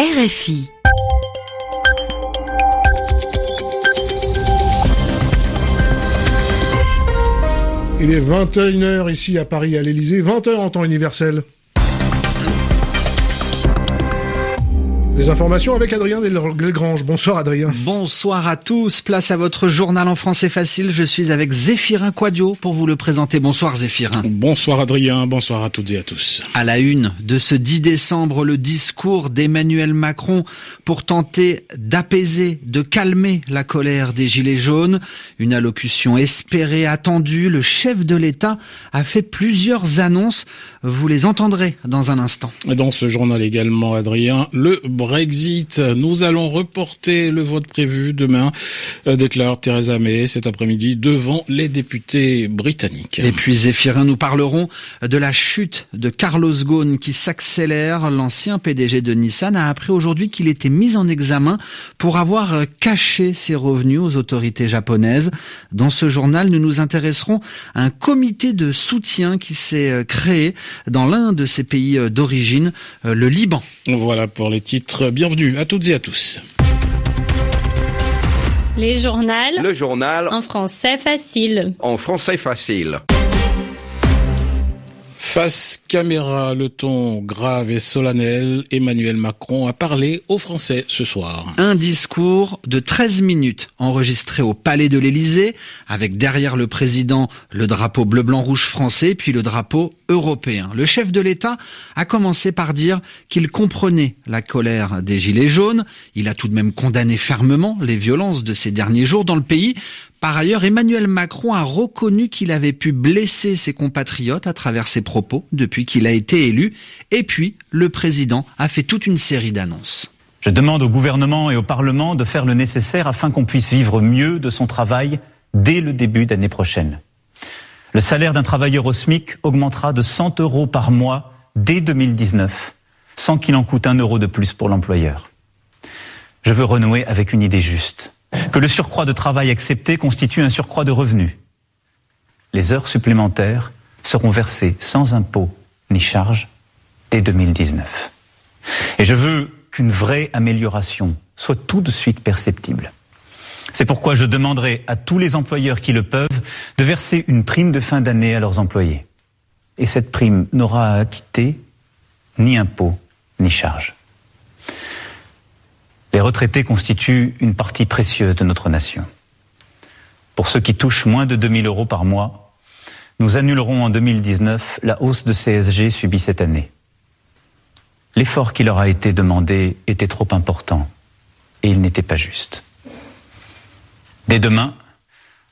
RFI. Il est 21h ici à Paris à l'Elysée, 20h en temps universel. Les informations avec Adrien Delgrange. Bonsoir Adrien. Bonsoir à tous. Place à votre journal en français facile. Je suis avec Zéphirin Quadio pour vous le présenter. Bonsoir Zéphirin. Bonsoir Adrien. Bonsoir à toutes et à tous. À la une de ce 10 décembre, le discours d'Emmanuel Macron pour tenter d'apaiser, de calmer la colère des Gilets jaunes. Une allocution espérée, attendue. Le chef de l'État a fait plusieurs annonces. Vous les entendrez dans un instant. Dans ce journal également, Adrien, le Brexit. Nous allons reporter le vote prévu demain, euh, déclare Theresa May cet après-midi devant les députés britanniques. Et puis Zéphirin, nous parlerons de la chute de Carlos Ghosn qui s'accélère. L'ancien PDG de Nissan a appris aujourd'hui qu'il était mis en examen pour avoir caché ses revenus aux autorités japonaises. Dans ce journal, nous nous intéresserons à un comité de soutien qui s'est créé dans l'un de ces pays d'origine, le Liban. Voilà pour les titres bienvenue à toutes et à tous. Les journaux. Le journal. En français facile. En français facile. Face caméra, le ton grave et solennel, Emmanuel Macron a parlé aux Français ce soir. Un discours de 13 minutes enregistré au Palais de l'Élysée, avec derrière le président le drapeau bleu-blanc-rouge français, puis le drapeau européen. Le chef de l'État a commencé par dire qu'il comprenait la colère des Gilets jaunes. Il a tout de même condamné fermement les violences de ces derniers jours dans le pays. Par ailleurs, Emmanuel Macron a reconnu qu'il avait pu blesser ses compatriotes à travers ses propos depuis qu'il a été élu. Et puis, le président a fait toute une série d'annonces. Je demande au gouvernement et au Parlement de faire le nécessaire afin qu'on puisse vivre mieux de son travail dès le début d'année prochaine. Le salaire d'un travailleur au SMIC augmentera de 100 euros par mois dès 2019, sans qu'il en coûte un euro de plus pour l'employeur. Je veux renouer avec une idée juste que le surcroît de travail accepté constitue un surcroît de revenus. Les heures supplémentaires seront versées sans impôt ni charge dès 2019. Et je veux qu'une vraie amélioration soit tout de suite perceptible. C'est pourquoi je demanderai à tous les employeurs qui le peuvent de verser une prime de fin d'année à leurs employés. Et cette prime n'aura à acquitter ni impôt ni charge. Les retraités constituent une partie précieuse de notre nation. Pour ceux qui touchent moins de 2000 euros par mois, nous annulerons en 2019 la hausse de CSG subie cette année. L'effort qui leur a été demandé était trop important et il n'était pas juste. Dès demain,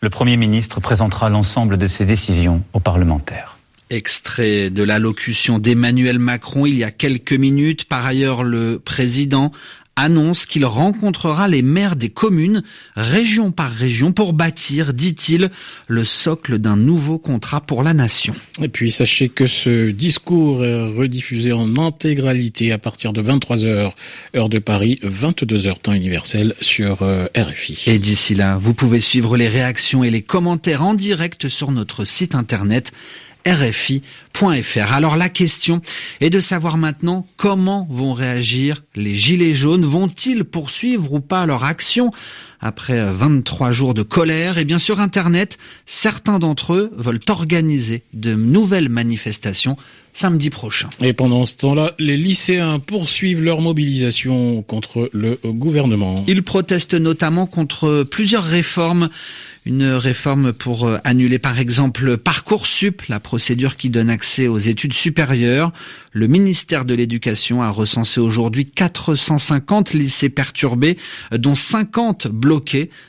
le Premier ministre présentera l'ensemble de ses décisions aux parlementaires. Extrait de l'allocution d'Emmanuel Macron il y a quelques minutes. Par ailleurs, le président annonce qu'il rencontrera les maires des communes, région par région, pour bâtir, dit-il, le socle d'un nouveau contrat pour la nation. Et puis sachez que ce discours est rediffusé en intégralité à partir de 23h, heure de Paris, 22h temps universel sur euh, RFI. Et d'ici là, vous pouvez suivre les réactions et les commentaires en direct sur notre site internet rfi.fr. Alors la question est de savoir maintenant comment vont réagir les Gilets jaunes. Vont-ils poursuivre ou pas leur action après 23 jours de colère Et bien sur Internet, certains d'entre eux veulent organiser de nouvelles manifestations samedi prochain. Et pendant ce temps-là, les lycéens poursuivent leur mobilisation contre le gouvernement. Ils protestent notamment contre plusieurs réformes une réforme pour euh, annuler par exemple Parcoursup, la procédure qui donne accès aux études supérieures. Le ministère de l'Éducation a recensé aujourd'hui 450 lycées perturbés, dont 50 bloqués.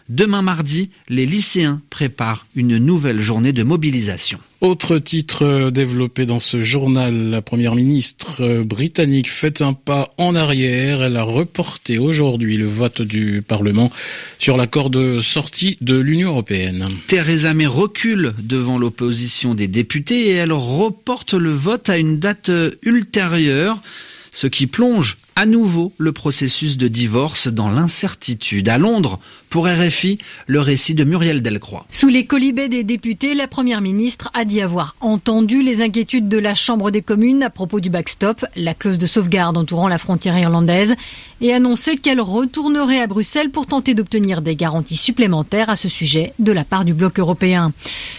Demain mardi, les lycéens préparent une nouvelle journée de mobilisation. Autre titre euh, développé dans ce journal, la première ministre euh, britannique fait un pas en arrière. Elle a reporté aujourd'hui le vote du Parlement sur l'accord de sortie de l'Union européenne. Theresa May recule devant l'opposition des députés et elle reporte le vote à une date ultérieure, ce qui plonge à nouveau le processus de divorce dans l'incertitude. À Londres, pour RFI, le récit de Muriel Delcroix. Sous les colibets des députés, la première ministre a dit avoir entendu les inquiétudes de la Chambre des communes à propos du backstop, la clause de sauvegarde entourant la frontière irlandaise, et annoncé qu'elle retournerait à Bruxelles pour tenter d'obtenir des garanties supplémentaires à ce sujet de la part du bloc européen.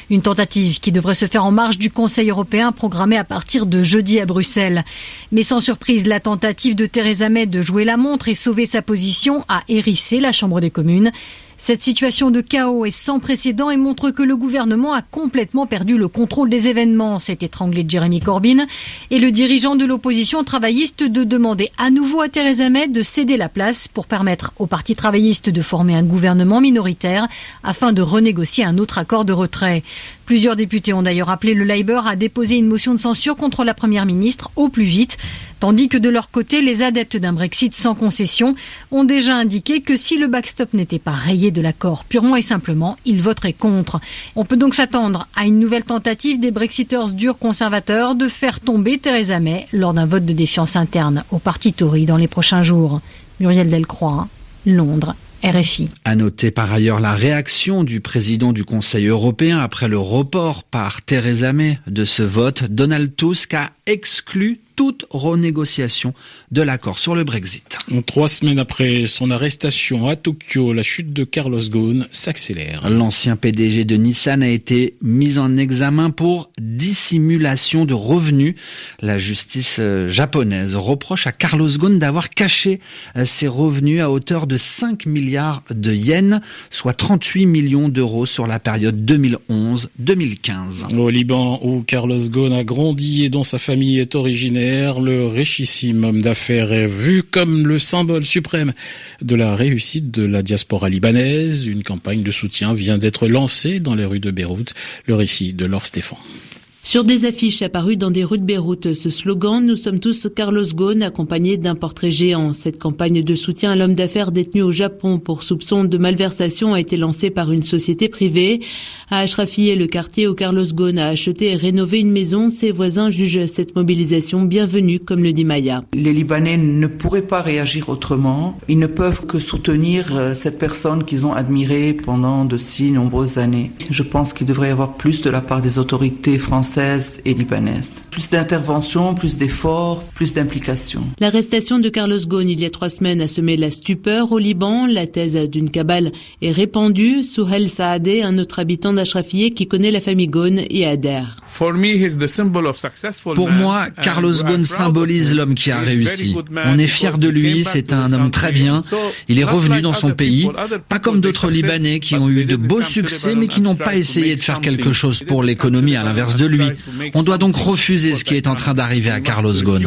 Une tentative qui devrait se faire en marge du Conseil européen programmé à partir de jeudi à Bruxelles. Mais sans surprise, la tentative de Theresa May de jouer la montre et sauver sa position a hérissé la Chambre des communes. Cette situation de chaos est sans précédent et montre que le gouvernement a complètement perdu le contrôle des événements, s'est étranglé Jeremy Corbyn, et le dirigeant de l'opposition travailliste de demander à nouveau à Theresa May de céder la place pour permettre au Parti travailliste de former un gouvernement minoritaire afin de renégocier un autre accord de retrait. Plusieurs députés ont d'ailleurs appelé le Labour à déposer une motion de censure contre la Première ministre au plus vite, tandis que de leur côté, les adeptes d'un Brexit sans concession ont déjà indiqué que si le backstop n'était pas rayé de l'accord purement et simplement, ils voteraient contre. On peut donc s'attendre à une nouvelle tentative des Brexiteurs durs conservateurs de faire tomber Theresa May lors d'un vote de défiance interne au parti Tory dans les prochains jours. Muriel Delcroix, Londres. RFI. À noter par ailleurs la réaction du président du Conseil européen après le report par Theresa May de ce vote. Donald Tusk a exclu toute renégociation de l'accord sur le Brexit. Trois semaines après son arrestation à Tokyo, la chute de Carlos Ghosn s'accélère. L'ancien PDG de Nissan a été mis en examen pour dissimulation de revenus. La justice euh, japonaise reproche à Carlos Ghosn d'avoir caché euh, ses revenus à hauteur de 5 milliards de yens, soit 38 millions d'euros sur la période 2011-2015. Au Liban, où Carlos Ghosn a grandi et dont sa famille est originaire, le richissime homme d'affaires est vu comme le symbole suprême de la réussite de la diaspora libanaise. Une campagne de soutien vient d'être lancée dans les rues de Beyrouth. Le récit de Laure Stéphane. Sur des affiches apparues dans des rues de Beyrouth, ce slogan Nous sommes tous Carlos Ghosn, accompagné d'un portrait géant. Cette campagne de soutien à l'homme d'affaires détenu au Japon pour soupçon de malversation a été lancée par une société privée. À Ashrafieh, le quartier où Carlos Ghosn a acheté et rénové une maison, ses voisins jugent cette mobilisation bienvenue, comme le dit Maya. Les Libanais ne pourraient pas réagir autrement. Ils ne peuvent que soutenir euh, cette personne qu'ils ont admirée pendant de si nombreuses années. Je pense qu'il devrait y avoir plus de la part des autorités françaises et libanaise. Plus d'intervention, plus d'efforts, plus d'implication. L'arrestation de Carlos Ghosn il y a trois semaines a semé la stupeur au Liban. La thèse d'une cabale est répandue. Souhel Saadeh, un autre habitant d'Ashrafieh qui connaît la famille Ghosn, y adhère. Pour moi, Carlos Ghosn symbolise l'homme qui a réussi. On est fier de lui, c'est un homme très bien. Il est revenu dans son pays, pas comme d'autres Libanais qui ont eu de beaux succès mais qui n'ont pas essayé de faire quelque chose pour l'économie à l'inverse de lui. On doit donc refuser ce qui est en train d'arriver à Carlos Ghosn.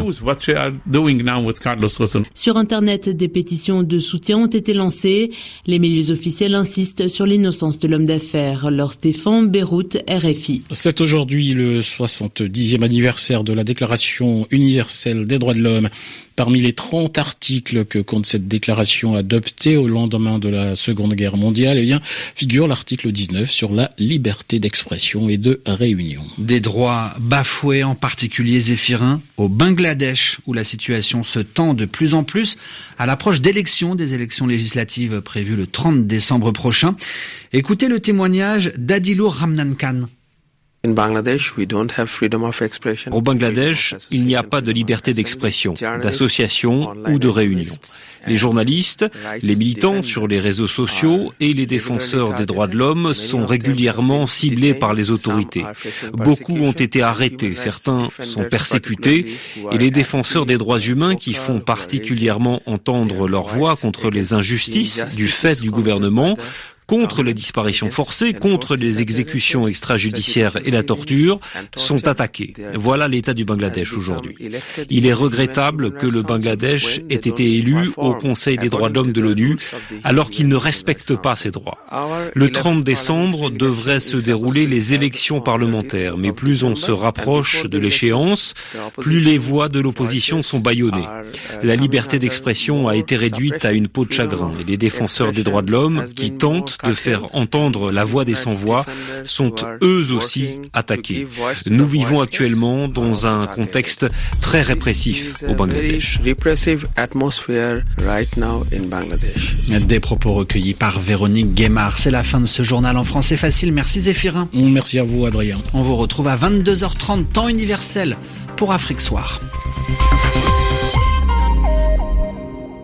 Sur Internet, des pétitions de soutien ont été lancées. Les milieux officiels insistent sur l'innocence de l'homme d'affaires. Leur Stéphane, Beyrouth, RFI. C'est aujourd'hui le 70e anniversaire de la Déclaration universelle des droits de l'homme. Parmi les 30 articles que compte cette déclaration adoptée au lendemain de la Seconde Guerre mondiale, eh bien, figure l'article 19 sur la liberté d'expression et de réunion. Des droits bafoués, en particulier Zéphirin, au Bangladesh, où la situation se tend de plus en plus à l'approche d'élections, des élections législatives prévues le 30 décembre prochain. Écoutez le témoignage d'Adilur Ramnan Khan. Au Bangladesh, il n'y a pas de liberté d'expression, d'association ou de réunion. Les journalistes, les militants sur les réseaux sociaux et les défenseurs des droits de l'homme sont régulièrement ciblés par les autorités. Beaucoup ont été arrêtés, certains sont persécutés et les défenseurs des droits humains qui font particulièrement entendre leur voix contre les injustices du fait du gouvernement contre les disparitions forcées, contre les exécutions extrajudiciaires et la torture, sont attaqués. Voilà l'état du Bangladesh aujourd'hui. Il est regrettable que le Bangladesh ait été élu au Conseil des droits de l'homme de l'ONU alors qu'il ne respecte pas ses droits. Le 30 décembre devraient se dérouler les élections parlementaires, mais plus on se rapproche de l'échéance, plus les voix de l'opposition sont bâillonnées. La liberté d'expression a été réduite à une peau de chagrin et les défenseurs des droits de l'homme qui tentent de faire entendre la voix des sans-voix sont eux aussi attaqués. Nous vivons actuellement dans un contexte très répressif au Bangladesh. Des propos recueillis par Véronique Guémard. C'est la fin de ce journal en français facile. Merci Zéphirin. Merci à vous Adrien. On vous retrouve à 22h30 temps universel pour Afrique Soir.